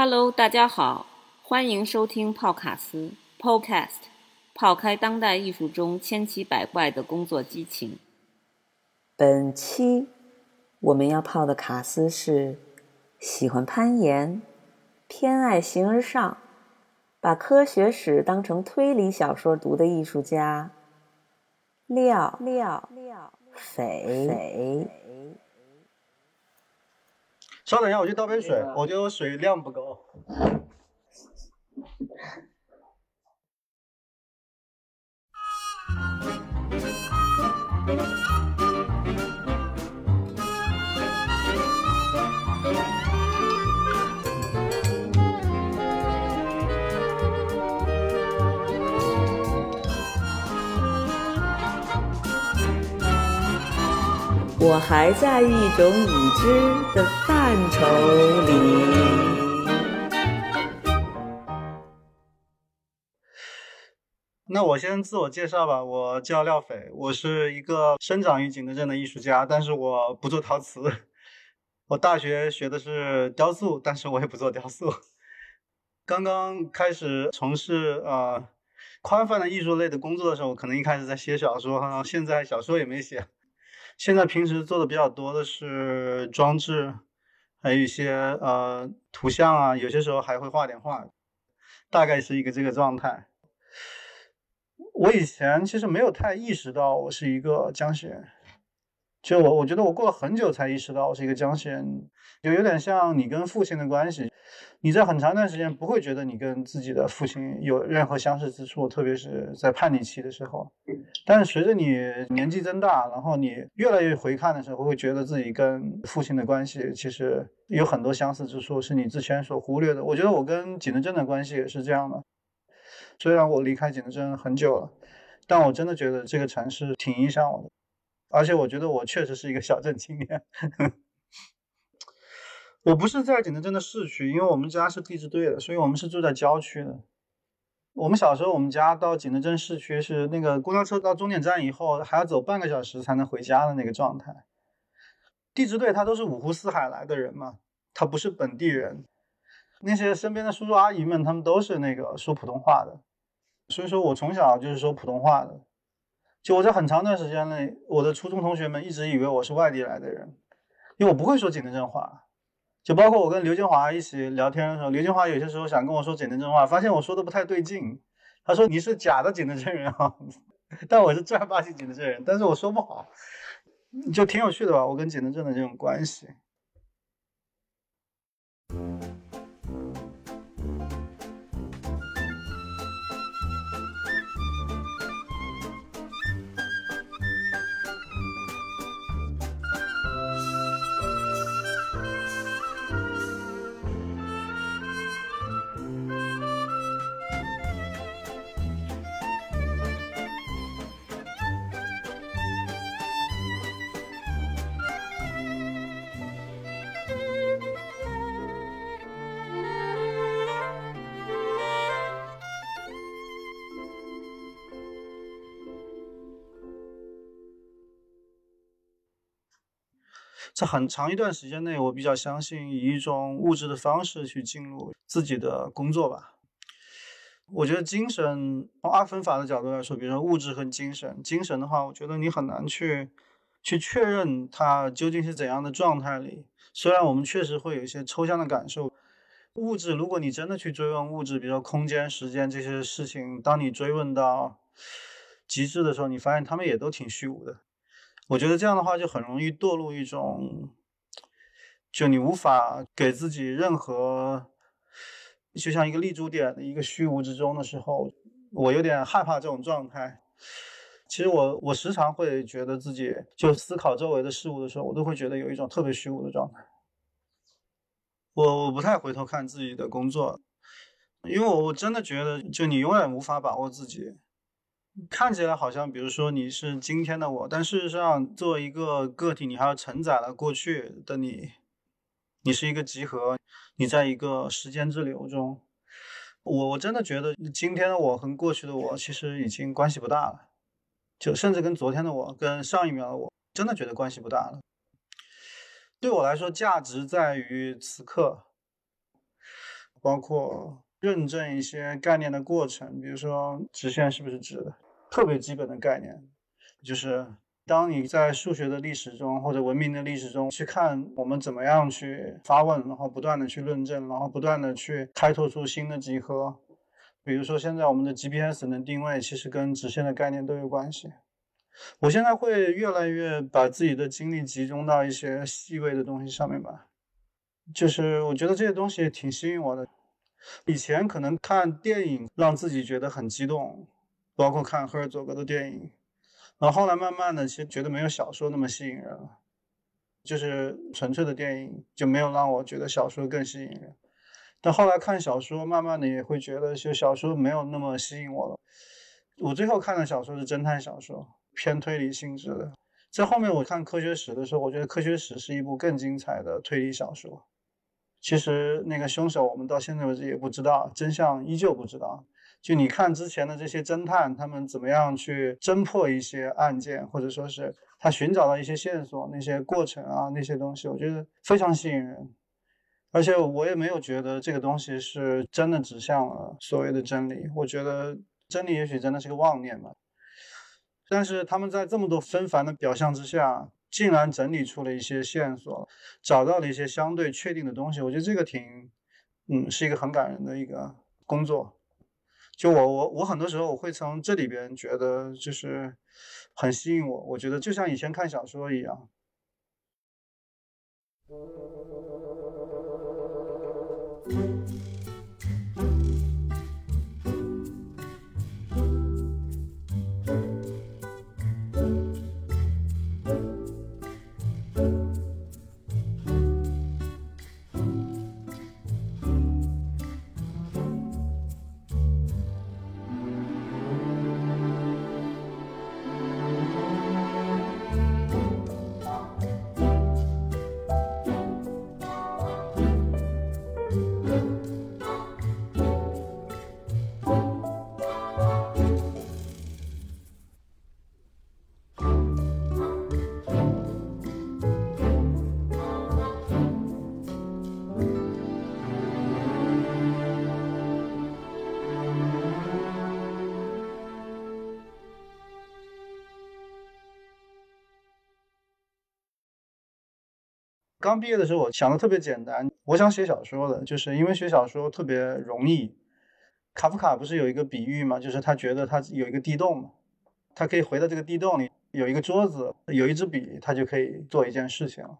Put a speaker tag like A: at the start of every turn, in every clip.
A: Hello，大家好，欢迎收听泡卡斯 Podcast，泡开当代艺术中千奇百怪的工作激情。
B: 本期我们要泡的卡斯是喜欢攀岩、偏爱形而上、把科学史当成推理小说读的艺术家廖廖廖斐斐。
C: 稍等一下，我去倒杯水，我觉得我水量不够。
B: 我还在一种已知的范畴里。
C: 那我先自我介绍吧，我叫廖斐，我是一个生长于景德镇的艺术家，但是我不做陶瓷。我大学学的是雕塑，但是我也不做雕塑。刚刚开始从事呃宽泛的艺术类的工作的时候，可能一开始在写小说，现在小说也没写。现在平时做的比较多的是装置，还有一些呃图像啊，有些时候还会画点画，大概是一个这个状态。我以前其实没有太意识到我是一个江西人，就我我觉得我过了很久才意识到我是一个江西人，就有点像你跟父亲的关系。你在很长一段时间不会觉得你跟自己的父亲有任何相似之处，特别是在叛逆期的时候。但是随着你年纪增大，然后你越来越回看的时候，会觉得自己跟父亲的关系其实有很多相似之处，是你之前所忽略的。我觉得我跟景德镇的关系也是这样的。虽然我离开景德镇很久了，但我真的觉得这个城市挺影响我的，而且我觉得我确实是一个小镇青年。我不是在景德镇的市区，因为我们家是地质队的，所以我们是住在郊区的。我们小时候，我们家到景德镇市区是那个公交车到终点站以后，还要走半个小时才能回家的那个状态。地质队他都是五湖四海来的人嘛，他不是本地人。那些身边的叔叔阿姨们，他们都是那个说普通话的，所以说我从小就是说普通话的。就我在很长一段时间内，我的初中同学们一直以为我是外地来的人，因为我不会说景德镇话。就包括我跟刘建华一起聊天的时候，刘建华有些时候想跟我说景德镇话，发现我说的不太对劲。他说你是假的景德镇人啊，但我是正儿八经景德镇人，但是我说不好，就挺有趣的吧，我跟景德镇的这种关系。在很长一段时间内，我比较相信以一种物质的方式去进入自己的工作吧。我觉得精神从二分法的角度来说，比如说物质和精神，精神的话，我觉得你很难去去确认它究竟是怎样的状态里。虽然我们确实会有一些抽象的感受，物质，如果你真的去追问物质，比如说空间、时间这些事情，当你追问到极致的时候，你发现他们也都挺虚无的。我觉得这样的话就很容易堕入一种，就你无法给自己任何，就像一个立足点的一个虚无之中的时候，我有点害怕这种状态。其实我我时常会觉得自己就思考周围的事物的时候，我都会觉得有一种特别虚无的状态。我我不太回头看自己的工作，因为我我真的觉得，就你永远无法把握自己。看起来好像，比如说你是今天的我，但事实上，作为一个个体，你还要承载了过去的你。你是一个集合，你在一个时间之流中。我我真的觉得，今天的我和过去的我其实已经关系不大了，就甚至跟昨天的我、跟上一秒的我，真的觉得关系不大了。对我来说，价值在于此刻。包括认证一些概念的过程，比如说直线是不是直的，特别基本的概念，就是当你在数学的历史中或者文明的历史中去看我们怎么样去发问，然后不断的去论证，然后不断的去开拓出新的集合。比如说现在我们的 GPS 能定位，其实跟直线的概念都有关系。我现在会越来越把自己的精力集中到一些细微的东西上面吧，就是我觉得这些东西挺吸引我的。以前可能看电影让自己觉得很激动，包括看赫尔佐格的电影，然后后来慢慢的其实觉得没有小说那么吸引人了，就是纯粹的电影就没有让我觉得小说更吸引人。但后来看小说，慢慢的也会觉得就小说没有那么吸引我了。我最后看的小说是侦探小说。偏推理性质的，在后面我看科学史的时候，我觉得科学史是一部更精彩的推理小说。其实那个凶手我们到现在为止也不知道，真相依旧不知道。就你看之前的这些侦探，他们怎么样去侦破一些案件，或者说是他寻找到一些线索，那些过程啊，那些东西，我觉得非常吸引人。而且我也没有觉得这个东西是真的指向了所谓的真理。我觉得真理也许真的是个妄念吧。但是他们在这么多纷繁的表象之下，竟然整理出了一些线索，找到了一些相对确定的东西。我觉得这个挺，嗯，是一个很感人的一个工作。就我我我很多时候我会从这里边觉得就是很吸引我。我觉得就像以前看小说一样。刚毕业的时候，我想的特别简单，我想写小说的，就是因为写小说特别容易。卡夫卡不是有一个比喻吗？就是他觉得他有一个地洞嘛，他可以回到这个地洞里，有一个桌子，有一支笔，他就可以做一件事情了。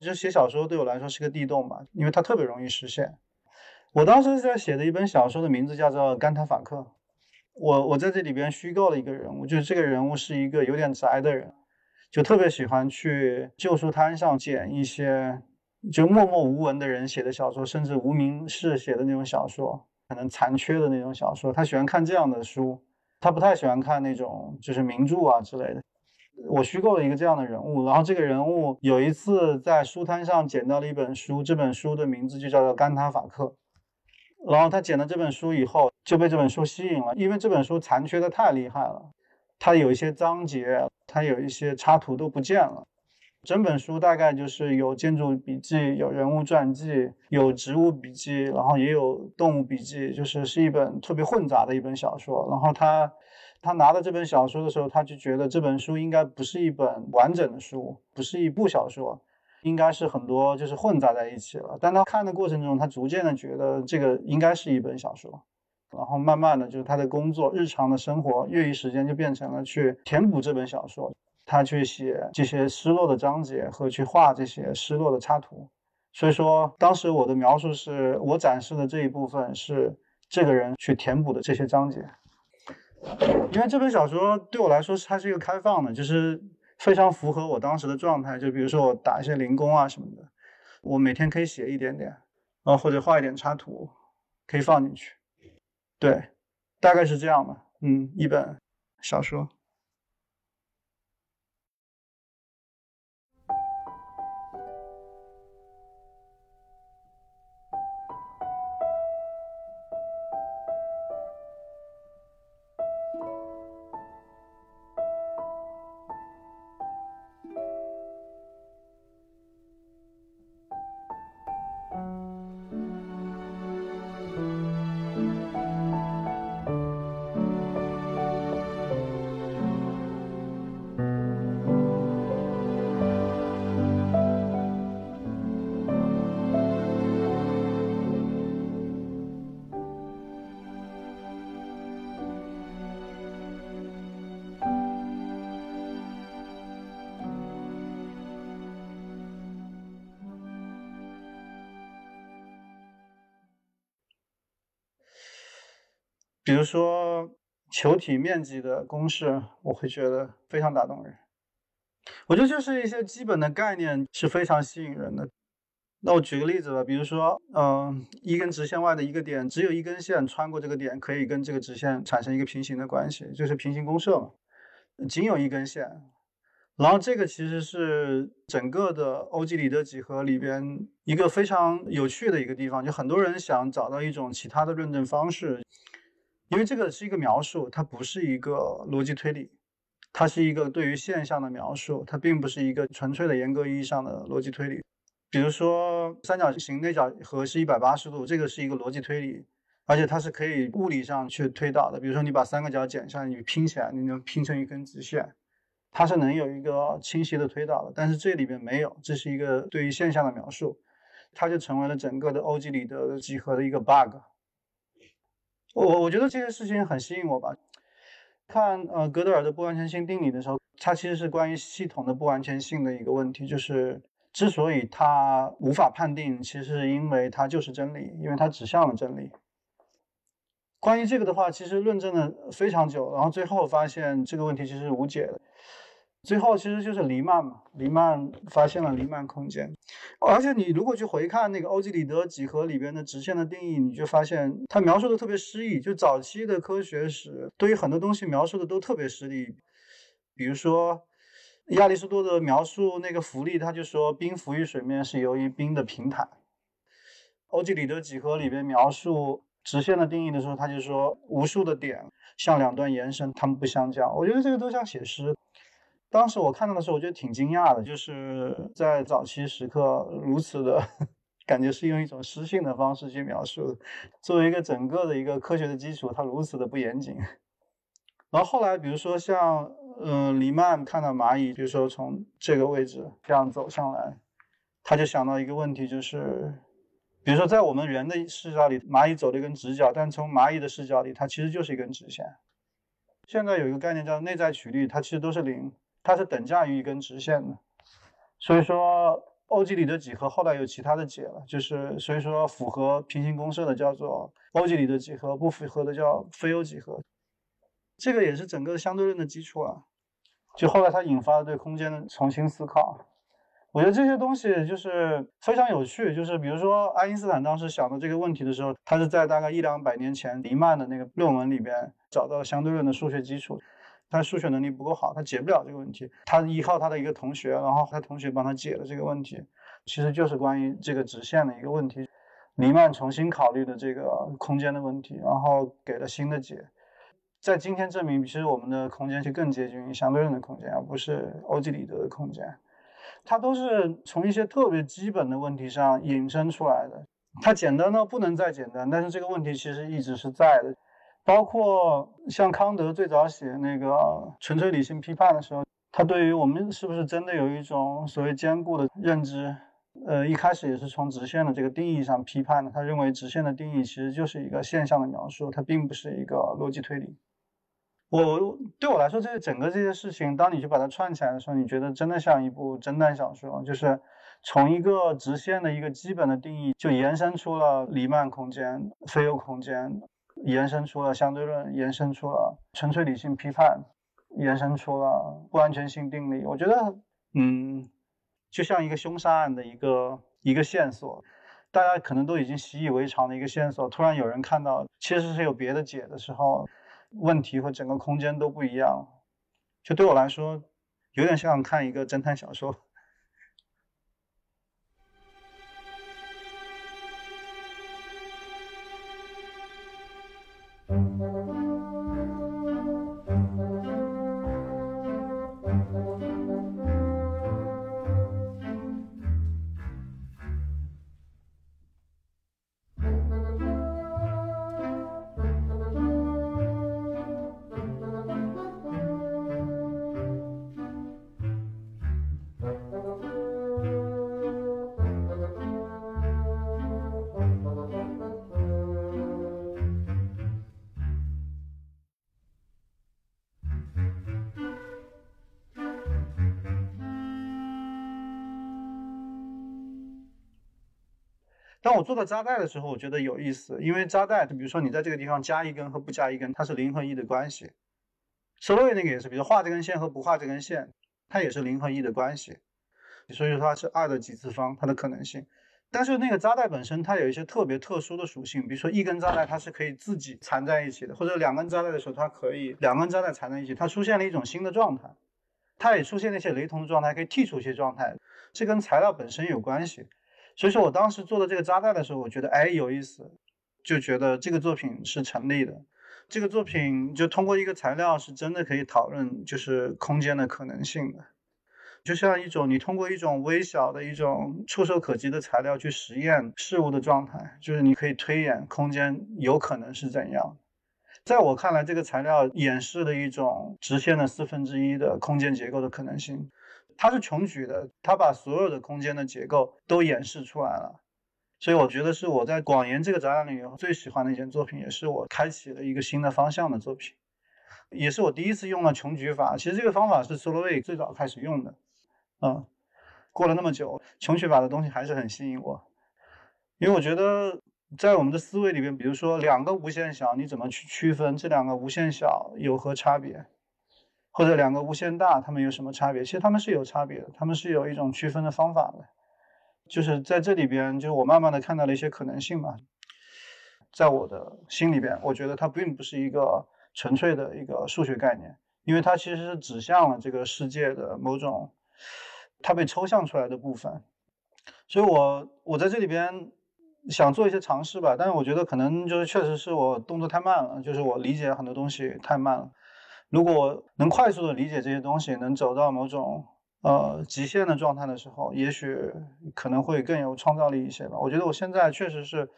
C: 就写小说对我来说是个地洞吧，因为它特别容易实现。我当时在写的一本小说的名字叫做《甘塔法克》，我我在这里边虚构了一个人物，就是这个人物是一个有点宅的人。就特别喜欢去旧书摊上捡一些就默默无闻的人写的小说，甚至无名氏写的那种小说，可能残缺的那种小说。他喜欢看这样的书，他不太喜欢看那种就是名著啊之类的。我虚构了一个这样的人物，然后这个人物有一次在书摊上捡到了一本书，这本书的名字就叫做《甘塔法克》。然后他捡了这本书以后，就被这本书吸引了，因为这本书残缺的太厉害了。它有一些章节，它有一些插图都不见了。整本书大概就是有建筑笔记、有人物传记、有植物笔记，然后也有动物笔记，就是是一本特别混杂的一本小说。然后他他拿到这本小说的时候，他就觉得这本书应该不是一本完整的书，不是一部小说，应该是很多就是混杂在一起了。但他看的过程中，他逐渐的觉得这个应该是一本小说。然后慢慢的就是他的工作、日常的生活、业余时间就变成了去填补这本小说，他去写这些失落的章节和去画这些失落的插图。所以说，当时我的描述是我展示的这一部分是这个人去填补的这些章节。因为这本小说对我来说，它是一个开放的，就是非常符合我当时的状态。就比如说我打一些零工啊什么的，我每天可以写一点点，然后或者画一点插图，可以放进去。对，大概是这样吧。嗯，一本小说。比如说球体面积的公式，我会觉得非常打动人。我觉得就是一些基本的概念是非常吸引人的。那我举个例子吧，比如说，嗯，一根直线外的一个点，只有一根线穿过这个点，可以跟这个直线产生一个平行的关系，就是平行公设嘛。仅有一根线，然后这个其实是整个的欧几里得几何里边一个非常有趣的一个地方，就很多人想找到一种其他的论证方式，因为这个是一个描述，它不是一个逻辑推理。它是一个对于现象的描述，它并不是一个纯粹的严格意义上的逻辑推理。比如说，三角形内角和是一百八十度，这个是一个逻辑推理，而且它是可以物理上去推导的。比如说，你把三个角剪下来，你拼起来，你能拼成一根直线，它是能有一个清晰的推导的。但是这里边没有，这是一个对于现象的描述，它就成为了整个的欧几里得几何的一个 bug。我我觉得这些事情很吸引我吧。看呃哥德尔的不完全性定理的时候，它其实是关于系统的不完全性的一个问题，就是之所以它无法判定，其实是因为它就是真理，因为它指向了真理。关于这个的话，其实论证了非常久，然后最后发现这个问题其实是无解的。最后其实就是黎曼嘛，黎曼发现了黎曼空间，而且你如果去回看那个欧几里得几何里边的直线的定义，你就发现它描述的特别诗意。就早期的科学史对于很多东西描述的都特别诗意，比如说亚里士多德描述那个浮力，他就说冰浮于水面是由于冰的平坦。欧几里得几何里边描述直线的定义的时候，他就说无数的点向两端延伸，它们不相交。我觉得这个都像写诗。当时我看到的时候，我觉得挺惊讶的，就是在早期时刻如此的 感觉是用一种诗性的方式去描述的。作为一个整个的一个科学的基础，它如此的不严谨。然后后来，比如说像嗯黎曼看到蚂蚁，比如说从这个位置这样走上来，他就想到一个问题，就是比如说在我们人的视角里，蚂蚁走了一根直角，但从蚂蚁的视角里，它其实就是一根直线。现在有一个概念叫内在曲率，它其实都是零。它是等价于一根直线的，所以说欧几里得几何后来有其他的解了，就是所以说符合平行公设的叫做欧几里得几何，不符合的叫非欧几何，这个也是整个相对论的基础啊。就后来它引发了对空间的重新思考，我觉得这些东西就是非常有趣。就是比如说爱因斯坦当时想的这个问题的时候，他是在大概一两百年前黎曼的那个论文里边找到相对论的数学基础。他数学能力不够好，他解不了这个问题。他依靠他的一个同学，然后他同学帮他解了这个问题，其实就是关于这个直线的一个问题。黎曼重新考虑的这个空间的问题，然后给了新的解。在今天证明，其实我们的空间是更接近于相对论的空间，而不是欧几里得的空间。它都是从一些特别基本的问题上引申出来的。它简单到不能再简单，但是这个问题其实一直是在的。包括像康德最早写那个纯粹理性批判的时候，他对于我们是不是真的有一种所谓坚固的认知，呃，一开始也是从直线的这个定义上批判的。他认为直线的定义其实就是一个现象的描述，它并不是一个逻辑推理。我对我来说，这个整个这些事情，当你去把它串起来的时候，你觉得真的像一部侦探小说，就是从一个直线的一个基本的定义，就延伸出了黎曼空间、非欧空间。延伸出了相对论，延伸出了纯粹理性批判，延伸出了不安全性定理。我觉得，嗯，就像一个凶杀案的一个一个线索，大家可能都已经习以为常的一个线索，突然有人看到其实是有别的解的时候，问题和整个空间都不一样。就对我来说，有点像看一个侦探小说。当我做到扎带的时候，我觉得有意思，因为扎带，比如说你在这个地方加一根和不加一根，它是零和一的关系。solo 那个也是，比如画这根线和不画这根线，它也是零和一的关系。所以说它是二的几次方，它的可能性。但是那个扎带本身它有一些特别特殊的属性，比如说一根扎带它是可以自己缠在一起的，或者两根扎带的时候它可以两根扎带缠在一起，它出现了一种新的状态，它也出现了一些雷同的状态，可以剔除一些状态，这跟材料本身有关系。所以说我当时做的这个扎带的时候，我觉得哎有意思，就觉得这个作品是成立的。这个作品就通过一个材料是真的可以讨论就是空间的可能性的，就像一种你通过一种微小的一种触手可及的材料去实验事物的状态，就是你可以推演空间有可能是怎样。在我看来，这个材料演示了一种直线的四分之一的空间结构的可能性。它是穷举的，它把所有的空间的结构都演示出来了，所以我觉得是我在广研这个展览里最喜欢的一件作品，也是我开启了一个新的方向的作品，也是我第一次用了穷举法。其实这个方法是 s o l o w a y 最早开始用的，嗯，过了那么久，穷举法的东西还是很吸引我，因为我觉得在我们的思维里边，比如说两个无限小，你怎么去区分这两个无限小有何差别？或者两个无限大，它们有什么差别？其实它们是有差别的，它们是有一种区分的方法的。就是在这里边，就是我慢慢的看到了一些可能性嘛。在我的心里边，我觉得它并不是一个纯粹的一个数学概念，因为它其实是指向了这个世界的某种它被抽象出来的部分。所以我我在这里边想做一些尝试吧，但是我觉得可能就是确实是我动作太慢了，就是我理解很多东西太慢了。如果能快速的理解这些东西，能走到某种呃极限的状态的时候，也许可能会更有创造力一些吧。我觉得我现在确实是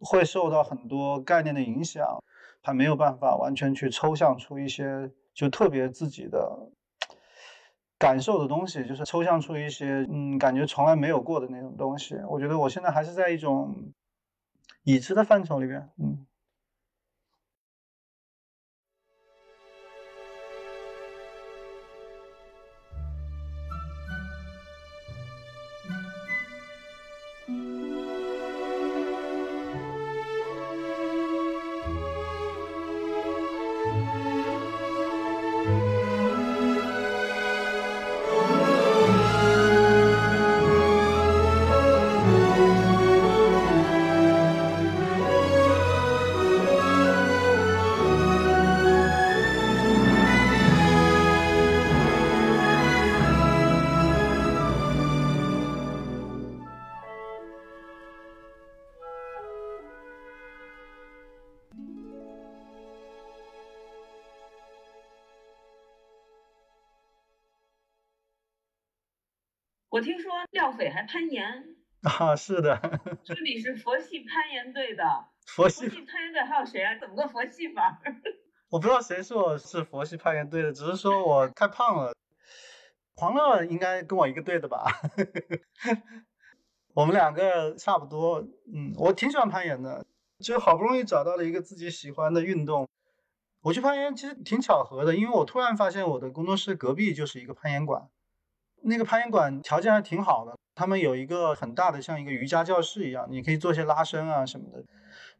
C: 会受到很多概念的影响，还没有办法完全去抽象出一些就特别自己的感受的东西，就是抽象出一些嗯感觉从来没有过的那种东西。我觉得我现在还是在一种已知的范畴里边，嗯。
A: 我听说廖斐还攀岩
C: 啊，是的，
A: 说你是佛系攀岩队的。
C: 佛系
A: 攀岩队还有谁啊？怎么个佛系法？
C: 我不知道谁说我是佛系攀岩队的，只是说我太胖了。黄乐应该跟我一个队的吧？我们两个差不多。嗯，我挺喜欢攀岩的，就好不容易找到了一个自己喜欢的运动。我去攀岩其实挺巧合的，因为我突然发现我的工作室隔壁就是一个攀岩馆。那个攀岩馆条件还挺好的，他们有一个很大的像一个瑜伽教室一样，你可以做一些拉伸啊什么的，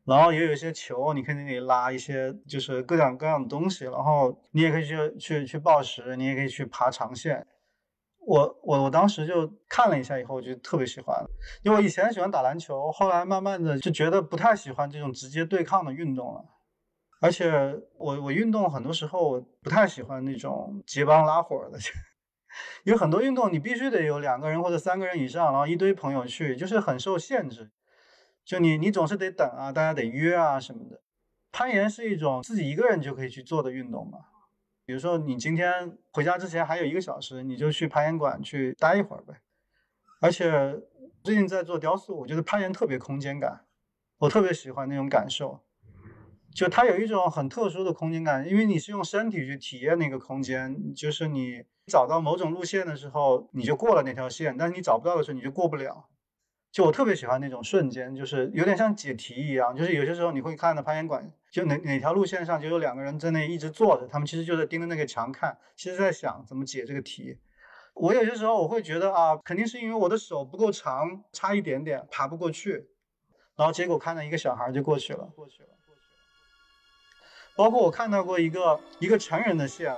C: 然后也有一些球，你可以那里拉一些就是各种各样的东西，然后你也可以去去去抱石，你也可以去爬长线。我我我当时就看了一下以后，我就特别喜欢，因为我以前喜欢打篮球，后来慢慢的就觉得不太喜欢这种直接对抗的运动了，而且我我运动很多时候不太喜欢那种结帮拉伙的。有很多运动，你必须得有两个人或者三个人以上，然后一堆朋友去，就是很受限制。就你，你总是得等啊，大家得约啊什么的。攀岩是一种自己一个人就可以去做的运动嘛。比如说，你今天回家之前还有一个小时，你就去攀岩馆去待一会儿呗。而且最近在做雕塑，我觉得攀岩特别空间感，我特别喜欢那种感受。就它有一种很特殊的空间感，因为你是用身体去体验那个空间，就是你找到某种路线的时候，你就过了那条线；但是你找不到的时候，你就过不了。就我特别喜欢那种瞬间，就是有点像解题一样。就是有些时候你会看到攀岩馆，就哪哪条路线上就有两个人在那一直坐着，他们其实就在盯着那个墙看，其实在想怎么解这个题。我有些时候我会觉得啊，肯定是因为我的手不够长，差一点点爬不过去。然后结果看到一个小孩就过去了，过去了。包括我看到过一个一个成人的线，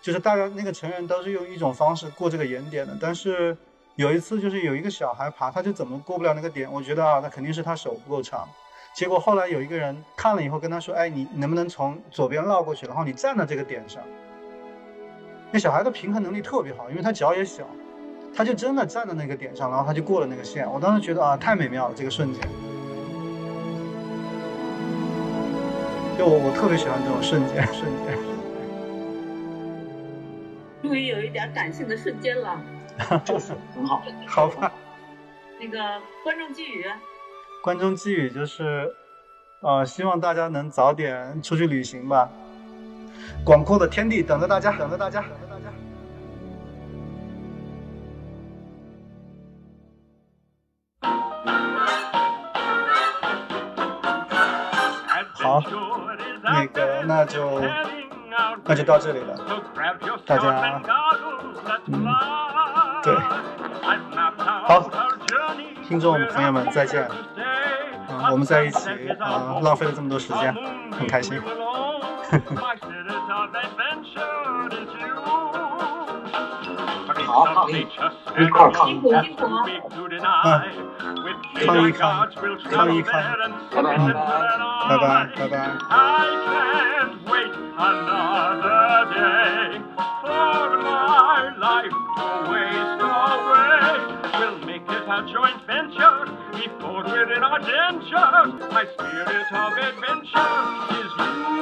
C: 就是大概那个成人都是用一种方式过这个岩点的，但是有一次就是有一个小孩爬，他就怎么过不了那个点，我觉得啊，那肯定是他手不够长。结果后来有一个人看了以后跟他说，哎，你能不能从左边绕过去，然后你站到这个点上？那小孩的平衡能力特别好，因为他脚也小，他就真的站在那个点上，然后他就过了那个线。我当时觉得啊，太美妙了，这个瞬间。就我我特别喜欢这种瞬间，瞬间。
A: 终于有一点感性的瞬间了，
D: 就是 很好。
C: 好吧。
A: 那个观众寄语。
C: 观众寄语就是，呃，希望大家能早点出去旅行吧。广阔的天地等着大家，等着大家，等着那就那就到这里了，大家，嗯，对，好，听众朋友们再见，嗯，我们在一起啊，浪费了这么多时间，很开心。
D: 好，抗议，一块儿抗议，
A: 辛苦辛苦。
C: 嗯，Chloe Khan. Chloe Khan. Bye bye. Bye bye.
D: I can't
C: wait another day for my life to waste away. We'll make it a joint venture before we're in our dentures. My spirit of adventure is you.